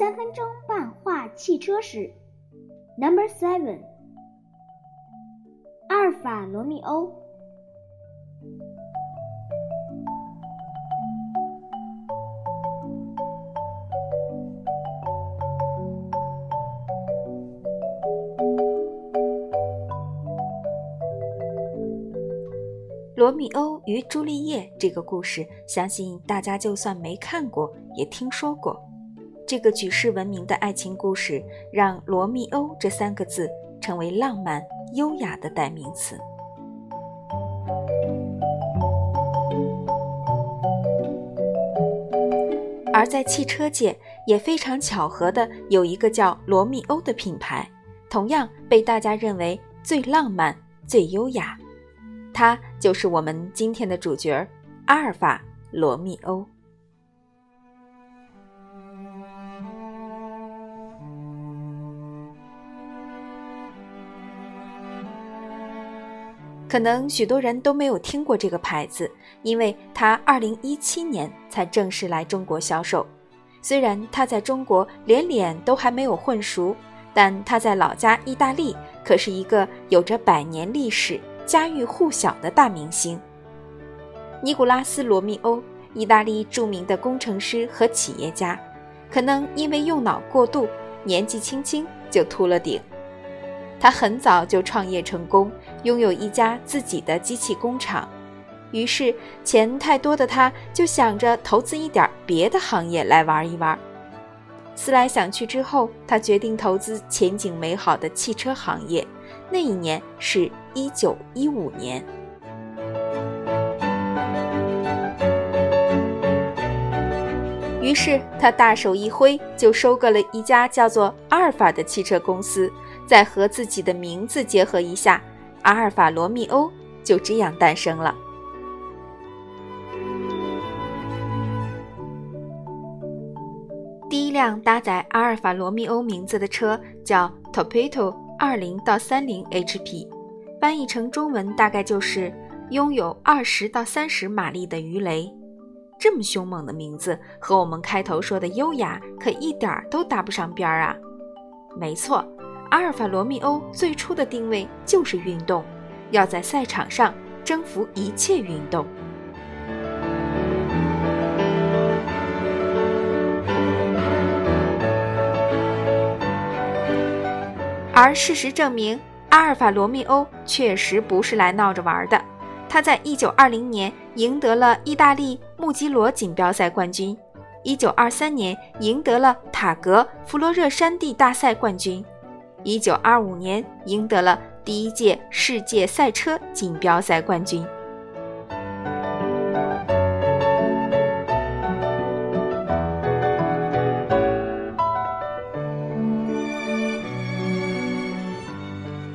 三分钟漫画汽车史，Number Seven，阿尔法罗密欧。罗密欧与朱丽叶这个故事，相信大家就算没看过，也听说过。这个举世闻名的爱情故事，让“罗密欧”这三个字成为浪漫优雅的代名词。而在汽车界，也非常巧合的有一个叫罗密欧的品牌，同样被大家认为最浪漫、最优雅。它就是我们今天的主角阿尔法罗密欧。可能许多人都没有听过这个牌子，因为它二零一七年才正式来中国销售。虽然它在中国连脸都还没有混熟，但它在老家意大利可是一个有着百年历史。家喻户晓的大明星尼古拉斯·罗密欧，意大利著名的工程师和企业家，可能因为用脑过度，年纪轻轻就秃了顶。他很早就创业成功，拥有一家自己的机器工厂。于是钱太多的他，就想着投资一点别的行业来玩一玩。思来想去之后，他决定投资前景美好的汽车行业。那一年是一九一五年，于是他大手一挥，就收购了一家叫做阿尔法的汽车公司，再和自己的名字结合一下，阿尔法罗密欧就这样诞生了。第一辆搭载阿尔法罗密欧名字的车叫 Torpedo。二零到三零 HP，翻译成中文大概就是拥有二十到三十马力的鱼雷。这么凶猛的名字，和我们开头说的优雅可一点儿都搭不上边儿啊！没错，阿尔法罗密欧最初的定位就是运动，要在赛场上征服一切运动。而事实证明，阿尔法罗密欧确实不是来闹着玩的。他在1920年赢得了意大利穆吉罗锦标赛冠军，1923年赢得了塔格弗罗热山地大赛冠军，1925年赢得了第一届世界赛车锦标赛冠军。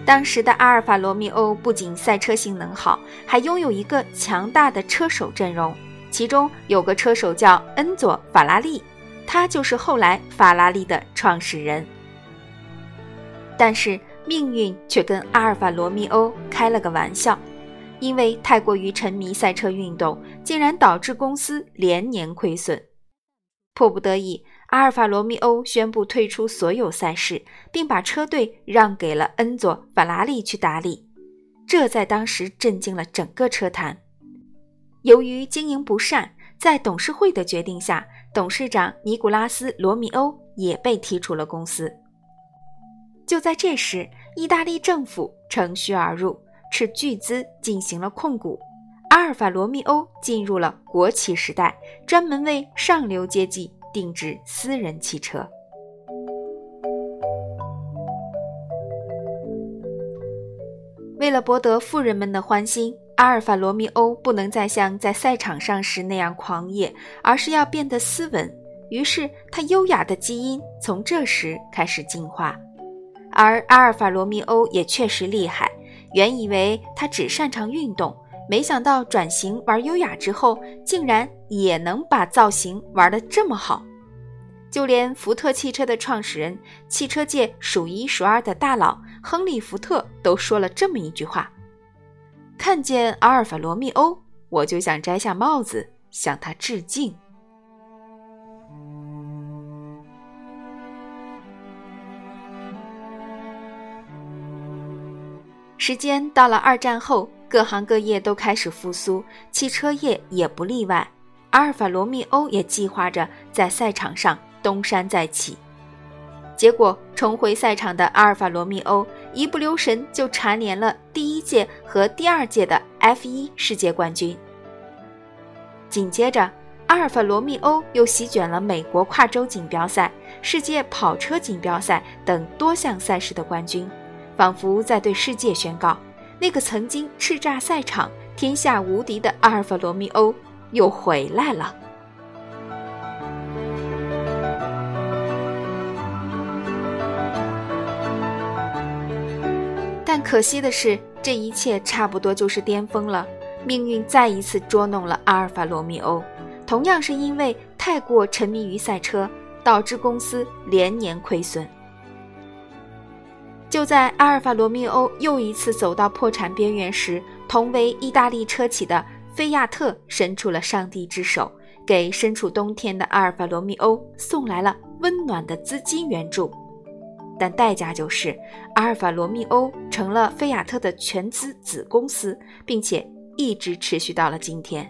当时的阿尔法罗密欧不仅赛车性能好，还拥有一个强大的车手阵容，其中有个车手叫恩佐·法拉利，他就是后来法拉利的创始人。但是命运却跟阿尔法罗密欧开了个玩笑，因为太过于沉迷赛车运动，竟然导致公司连年亏损，迫不得已。阿尔法罗密欧宣布退出所有赛事，并把车队让给了恩佐·法拉利去打理。这在当时震惊了整个车坛。由于经营不善，在董事会的决定下，董事长尼古拉斯·罗密欧也被踢出了公司。就在这时，意大利政府乘虚而入，斥巨资进行了控股，阿尔法罗密欧进入了国企时代，专门为上流阶级。定制私人汽车。为了博得富人们的欢心，阿尔法罗密欧不能再像在赛场上时那样狂野，而是要变得斯文。于是，他优雅的基因从这时开始进化。而阿尔法罗密欧也确实厉害，原以为他只擅长运动。没想到转型玩优雅之后，竟然也能把造型玩得这么好。就连福特汽车的创始人、汽车界数一数二的大佬亨利·福特都说了这么一句话：“看见阿尔法罗密欧，我就想摘下帽子向他致敬。”时间到了二战后，各行各业都开始复苏，汽车业也不例外。阿尔法罗密欧也计划着在赛场上东山再起。结果，重回赛场的阿尔法罗密欧一不留神就蝉联了第一届和第二届的 F1 世界冠军。紧接着，阿尔法罗密欧又席卷了美国跨州锦标赛、世界跑车锦标赛等多项赛事的冠军，仿佛在对世界宣告：那个曾经叱咤赛场、天下无敌的阿尔法罗密欧又回来了。但可惜的是，这一切差不多就是巅峰了。命运再一次捉弄了阿尔法罗密欧，同样是因为太过沉迷于赛车，导致公司连年亏损。就在阿尔法罗密欧又一次走到破产边缘时，同为意大利车企的菲亚特伸出了上帝之手，给身处冬天的阿尔法罗密欧送来了温暖的资金援助。但代价就是，阿尔法罗密欧成了菲亚特的全资子公司，并且一直持续到了今天。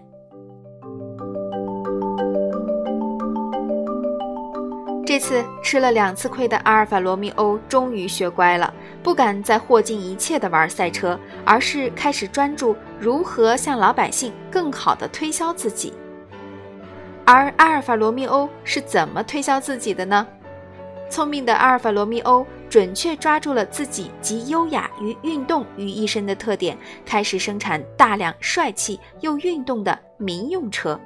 这次吃了两次亏的阿尔法罗密欧终于学乖了，不敢再豁尽一切的玩赛车，而是开始专注如何向老百姓更好的推销自己。而阿尔法罗密欧是怎么推销自己的呢？聪明的阿尔法罗密欧准确抓住了自己集优雅与运动于一身的特点，开始生产大量帅气又运动的民用车。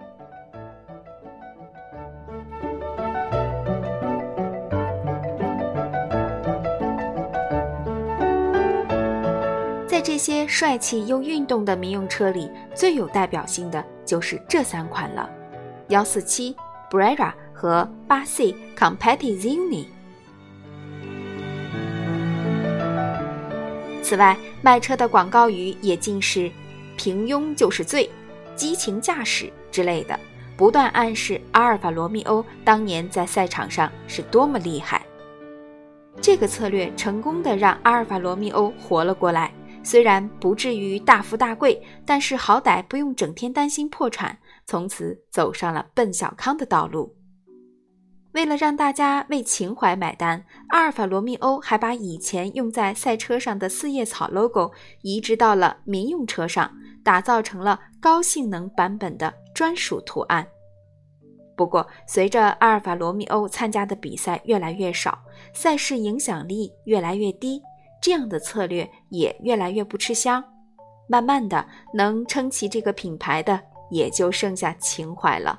些帅气又运动的民用车里，最有代表性的就是这三款了：幺四七、Brera。和八 C Competizione。此外，卖车的广告语也尽是“平庸就是罪”“激情驾驶”之类的，不断暗示阿尔法罗密欧当年在赛场上是多么厉害。这个策略成功的让阿尔法罗密欧活了过来，虽然不至于大富大贵，但是好歹不用整天担心破产，从此走上了奔小康的道路。为了让大家为情怀买单，阿尔法罗密欧还把以前用在赛车上的四叶草 logo 移植到了民用车上，打造成了高性能版本的专属图案。不过，随着阿尔法罗密欧参加的比赛越来越少，赛事影响力越来越低，这样的策略也越来越不吃香。慢慢的，能撑起这个品牌的也就剩下情怀了。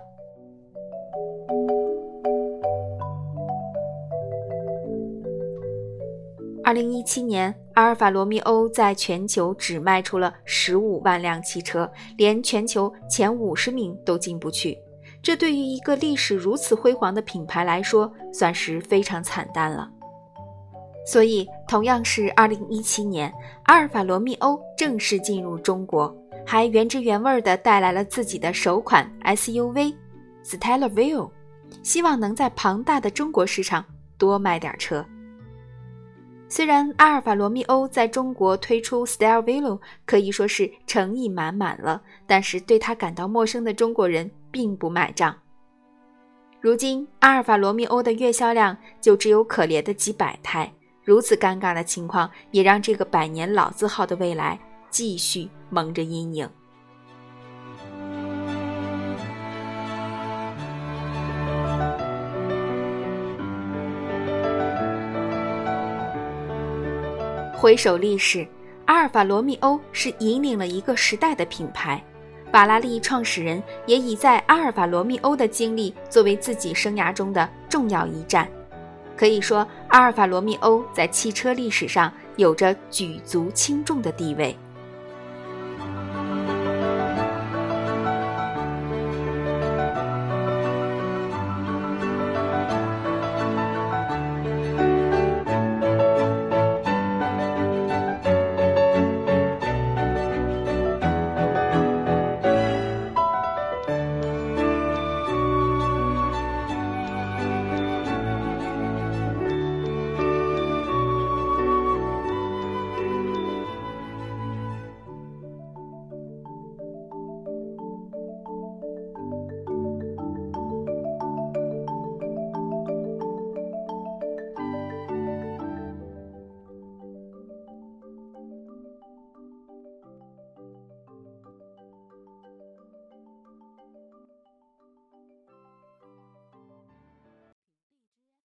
二零一七年，阿尔法罗密欧在全球只卖出了十五万辆汽车，连全球前五十名都进不去。这对于一个历史如此辉煌的品牌来说，算是非常惨淡了。所以，同样是二零一七年，阿尔法罗密欧正式进入中国，还原汁原味的带来了自己的首款 SUV Stella Vio 希望能在庞大的中国市场多卖点车。虽然阿尔法罗密欧在中国推出 Stella Vio 可以说是诚意满满了，但是对他感到陌生的中国人并不买账。如今阿尔法罗密欧的月销量就只有可怜的几百台，如此尴尬的情况也让这个百年老字号的未来继续蒙着阴影。回首历史，阿尔法罗密欧是引领了一个时代的品牌。法拉利创始人也以在阿尔法罗密欧的经历作为自己生涯中的重要一战。可以说，阿尔法罗密欧在汽车历史上有着举足轻重的地位。